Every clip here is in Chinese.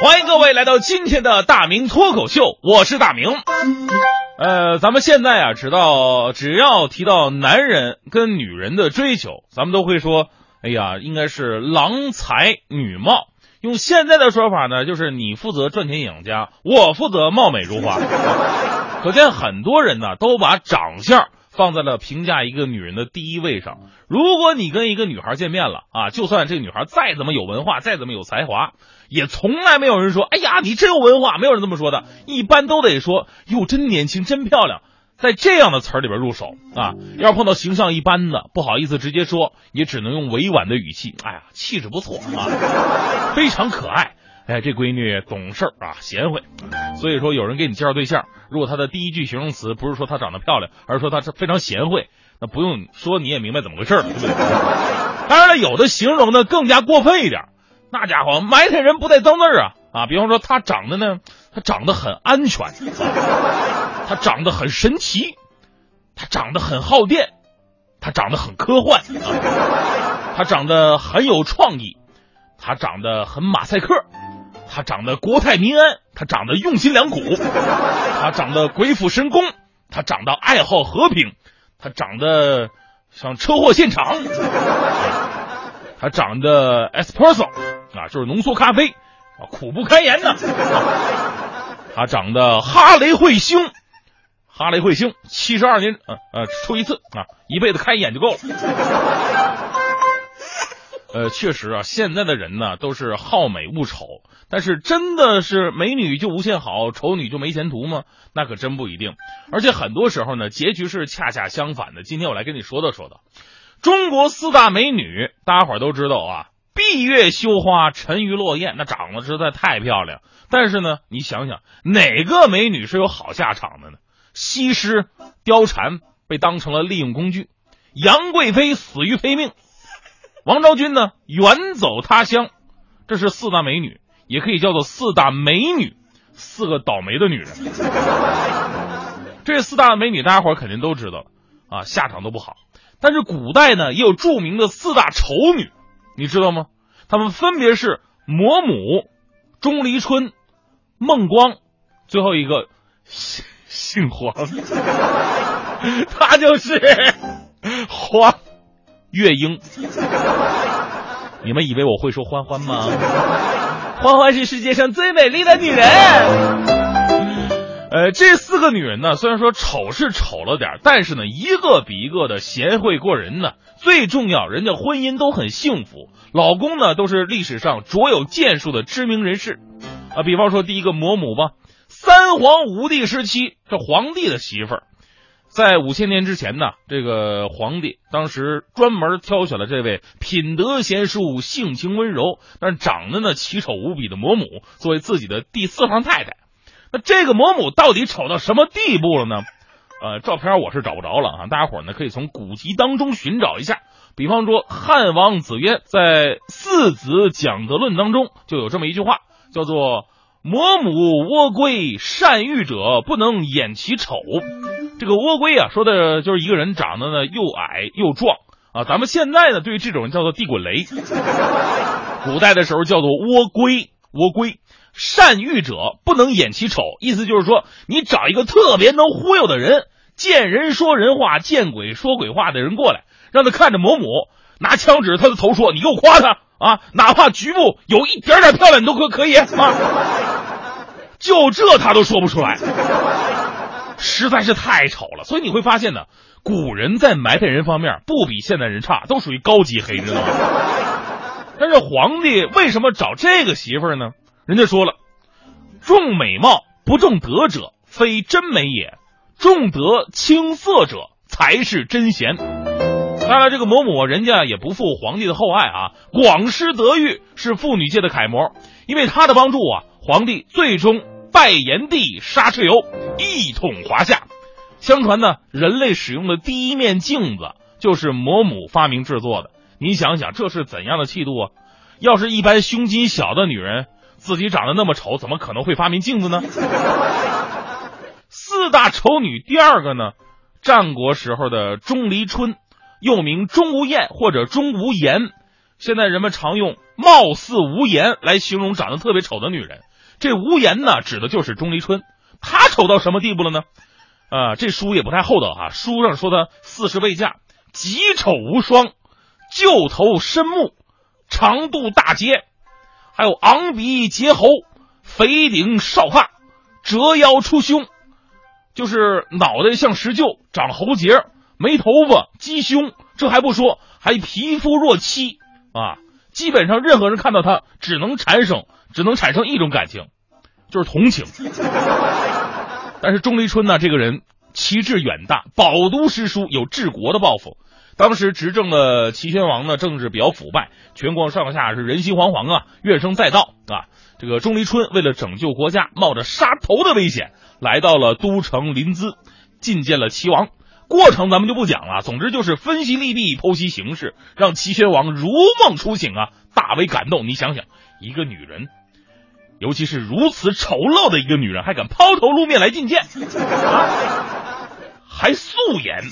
欢迎各位来到今天的大明脱口秀，我是大明。呃，咱们现在啊，知道只要提到男人跟女人的追求，咱们都会说，哎呀，应该是郎才女貌。用现在的说法呢，就是你负责赚钱养家，我负责貌美如花。可见很多人呢，都把长相。放在了评价一个女人的第一位上。如果你跟一个女孩见面了啊，就算这个女孩再怎么有文化，再怎么有才华，也从来没有人说：“哎呀，你真有文化。”没有人这么说的。一般都得说：“哟，真年轻，真漂亮。”在这样的词儿里边入手啊。要是碰到形象一般的，不好意思直接说，也只能用委婉的语气：“哎呀，气质不错啊，非常可爱。”哎，这闺女懂事儿啊，贤惠。所以说，有人给你介绍对象，如果他的第一句形容词不是说她长得漂亮，而是说她是非常贤惠，那不用说你也明白怎么回事了，对不对？当然了，有的形容呢更加过分一点，那家伙埋汰人不带脏字啊啊！比方说，她长得呢，她长得很安全，她长得很神奇，她长得很耗电，她长得很科幻，她长得很有创意，她长得很马赛克。他长得国泰民安，他长得用心良苦，他长得鬼斧神工，他长得爱好和平，他长得像车祸现场，他长得 espresso 啊，就是浓缩咖啡啊，苦不堪言呐。他长得哈雷彗星，哈雷彗星七十二年呃呃出一次啊，一辈子开一眼就够了。呃，确实啊，现在的人呢都是好美恶丑，但是真的是美女就无限好，丑女就没前途吗？那可真不一定。而且很多时候呢，结局是恰恰相反的。今天我来跟你说道说道，中国四大美女，大家伙都知道啊，闭月羞花，沉鱼落雁，那长得实在太漂亮。但是呢，你想想，哪个美女是有好下场的呢？西施、貂蝉被当成了利用工具，杨贵妃死于非命。王昭君呢，远走他乡，这是四大美女，也可以叫做四大美女，四个倒霉的女人。这四大美女，大家伙肯定都知道啊，下场都不好。但是古代呢，也有著名的四大丑女，你知道吗？她们分别是嫫母、钟离春、孟光，最后一个姓姓黄，她就是黄。月英，你们以为我会说欢欢吗？欢欢是世界上最美丽的女人。呃，这四个女人呢，虽然说丑是丑了点，但是呢，一个比一个的贤惠过人呢。最重要，人家婚姻都很幸福，老公呢都是历史上卓有建树的知名人士。啊，比方说第一个嫫母吧，三皇五帝时期，这皇帝的媳妇儿。在五千年之前呢，这个皇帝当时专门挑选了这位品德贤淑、性情温柔，但长得呢奇丑无比的嫫母作为自己的第四房太太。那这个嫫母到底丑到什么地步了呢？呃，照片我是找不着了啊，大家伙呢可以从古籍当中寻找一下。比方说汉王子渊在《四子讲德论》当中就有这么一句话，叫做。嫫母窝龟善育者，不能掩其丑。这个窝龟啊，说的就是一个人长得呢又矮又壮啊。咱们现在呢，对于这种人叫做地滚雷。古代的时候叫做窝龟，窝龟善欲者不能掩其丑，意思就是说，你找一个特别能忽悠的人，见人说人话，见鬼说鬼话的人过来，让他看着某某，拿枪指着他的头说：“你给我夸他啊！哪怕局部有一点点漂亮，你都可可以啊。” 就这他都说不出来，实在是太丑了。所以你会发现呢，古人在埋汰人方面不比现代人差，都属于高级黑，知道吗？但是皇帝为什么找这个媳妇儿呢？人家说了，重美貌不重德者，非真美也；重德轻色者，才是真贤。当然，这个嬷嬷人家也不负皇帝的厚爱啊，广施德育，是妇女界的楷模。因为她的帮助啊，皇帝最终拜炎帝杀蚩尤，一统华夏。相传呢，人类使用的第一面镜子就是嬷嬷发明制作的。你想想，这是怎样的气度啊！要是一般胸襟小的女人，自己长得那么丑，怎么可能会发明镜子呢？四大丑女第二个呢，战国时候的钟离春，又名钟无艳或者钟无艳。现在人们常用“貌似无颜”来形容长得特别丑的女人。这无颜呢，指的就是钟离春。他丑到什么地步了呢？啊，这书也不太厚道哈。书上说她四十未嫁，极丑无双，旧头深目，长度大睫，还有昂鼻结喉，肥顶少发，折腰出胸，就是脑袋像石臼，长喉结，没头发，鸡胸。这还不说，还皮肤若漆啊。基本上任何人看到他，只能产生，只能产生一种感情，就是同情。但是钟离春呢，这个人旗帜远大，饱读诗书，有治国的抱负。当时执政的齐宣王呢，政治比较腐败，全国上下是人心惶惶啊，怨声载道啊。这个钟离春为了拯救国家，冒着杀头的危险，来到了都城临淄，觐见了齐王。过程咱们就不讲了，总之就是分析利弊，剖析形势，让齐宣王如梦初醒啊，大为感动。你想想，一个女人。尤其是如此丑陋的一个女人，还敢抛头露面来觐见，啊还素颜，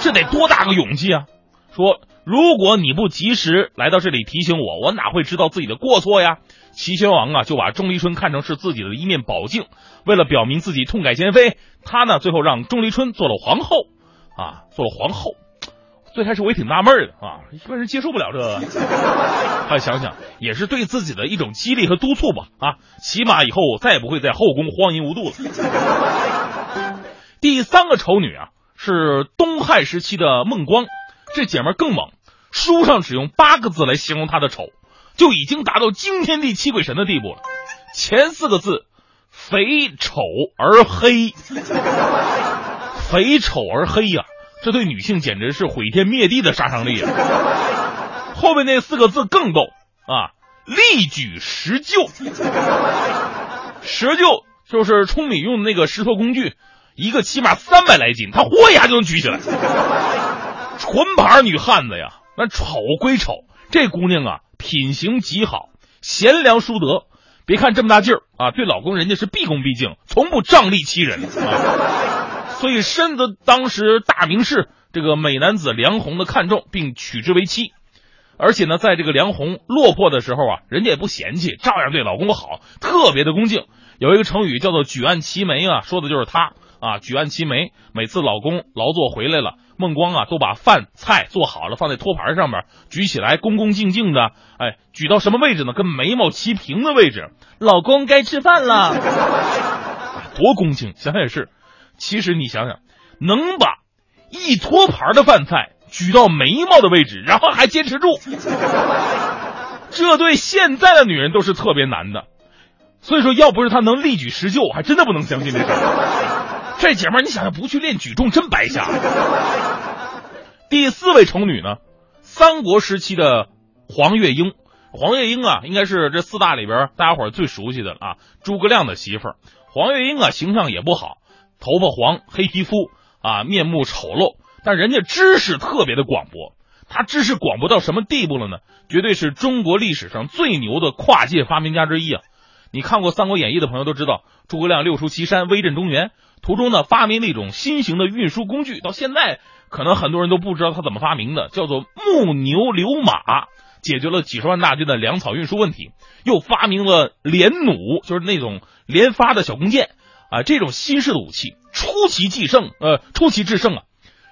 这得多大个勇气啊！说如果你不及时来到这里提醒我，我哪会知道自己的过错呀？齐宣王啊，就把钟离春看成是自己的一面宝镜，为了表明自己痛改前非，他呢最后让钟离春做了皇后，啊，做了皇后。最开始我也挺纳闷的啊，一般人接受不了这个。他 想想也是对自己的一种激励和督促吧啊，起码以后再也不会在后宫荒淫无度了。第三个丑女啊是东汉时期的孟光，这姐们更猛，书上只用八个字来形容她的丑，就已经达到惊天地泣鬼神的地步了。前四个字：肥丑而黑，肥丑而黑呀。这对女性简直是毁天灭地的杀伤力啊！后面那四个字更逗啊，力举石臼。石臼就是舂米用的那个石头工具，一个起码三百来斤，他豁一下就能举起来。纯牌女汉子呀，那丑归丑，这姑娘啊品行极好，贤良淑德。别看这么大劲儿啊，对老公人家是毕恭毕敬，从不仗义欺人啊。所以深得当时大名士这个美男子梁鸿的看重，并娶之为妻。而且呢，在这个梁鸿落魄的时候啊，人家也不嫌弃，照样对老公好，特别的恭敬。有一个成语叫做“举案齐眉”啊，说的就是他啊。举案齐眉，每次老公劳作回来了，孟光啊都把饭菜做好了，放在托盘上面，举起来恭恭敬敬的，哎，举到什么位置呢？跟眉毛齐平的位置。老公该吃饭了，多恭敬，想想也是。其实你想想，能把一托盘的饭菜举到眉毛的位置，然后还坚持住，这对现在的女人都是特别难的。所以说，要不是她能力举石臼，我还真的不能相信这事儿。这姐们儿，你想想，不去练举重真白瞎。第四位丑女呢，三国时期的黄月英。黄月英啊，应该是这四大里边大家伙最熟悉的啊。诸葛亮的媳妇儿，黄月英啊，形象也不好。头发黄，黑皮肤啊，面目丑陋，但人家知识特别的广博。他知识广博到什么地步了呢？绝对是中国历史上最牛的跨界发明家之一啊！你看过《三国演义》的朋友都知道，诸葛亮六出祁山，威震中原，途中呢发明了一种新型的运输工具，到现在可能很多人都不知道他怎么发明的，叫做木牛流马，解决了几十万大军的粮草运输问题。又发明了连弩，就是那种连发的小弓箭。啊，这种新式的武器出奇制胜，呃，出奇制胜啊！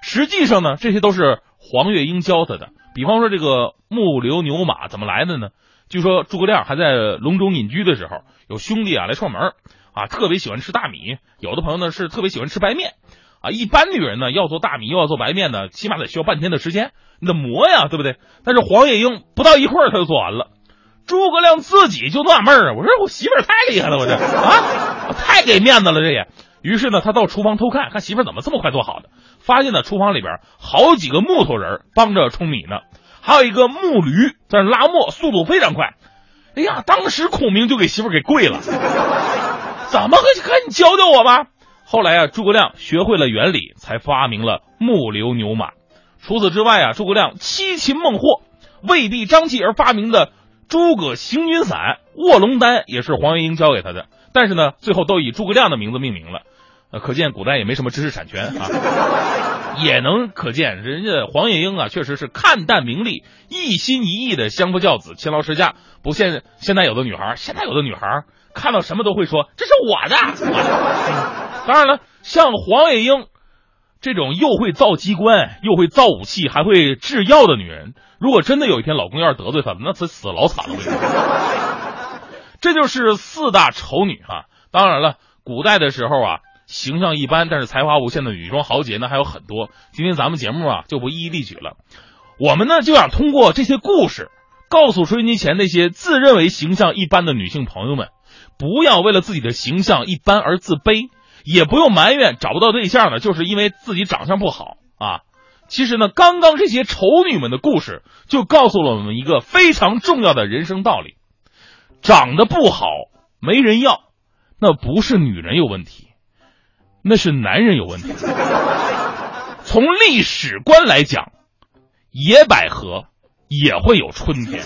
实际上呢，这些都是黄月英教他的。比方说，这个木流牛马怎么来的呢？据说诸葛亮还在隆中隐居的时候，有兄弟啊来串门，啊，特别喜欢吃大米。有的朋友呢是特别喜欢吃白面，啊，一般女人呢要做大米又要做白面呢，起码得需要半天的时间，你得磨呀，对不对？但是黄月英不到一会儿他就做完了。诸葛亮自己就纳闷儿，我说我媳妇儿太厉害了，我这啊，太给面子了，这也。于是呢，他到厨房偷看，看媳妇儿怎么这么快做好的，发现呢厨房里边好几个木头人帮着舂米呢，还有一个木驴在那拉磨，速度非常快。哎呀，当时孔明就给媳妇儿给跪了，怎么个赶紧教教我吧？后来啊，诸葛亮学会了原理，才发明了木流牛马。除此之外啊，诸葛亮七擒孟获，为帝张继而发明的诸葛行军伞、卧龙丹也是黄月英教给他的，但是呢，最后都以诸葛亮的名字命名了。可见古代也没什么知识产权啊，也能可见人家黄月英啊，确实是看淡名利，一心一意的相夫教子、勤劳持家。不现现在有的女孩，现在有的女孩看到什么都会说这是我的。当然了，像黄月英这种又会造机关、又会造武器、还会制药的女人，如果真的有一天老公要是得罪她了，那她死老惨了。这就是四大丑女哈。当然了，古代的时候啊。形象一般，但是才华无限的女装豪杰呢还有很多。今天咱们节目啊就不一一例举了。我们呢就想通过这些故事，告诉收音机前那些自认为形象一般的女性朋友们，不要为了自己的形象一般而自卑，也不用埋怨找不到对象呢，就是因为自己长相不好啊。其实呢，刚刚这些丑女们的故事，就告诉了我们一个非常重要的人生道理：长得不好没人要，那不是女人有问题。那是男人有问题。从历史观来讲，野百合也会有春天。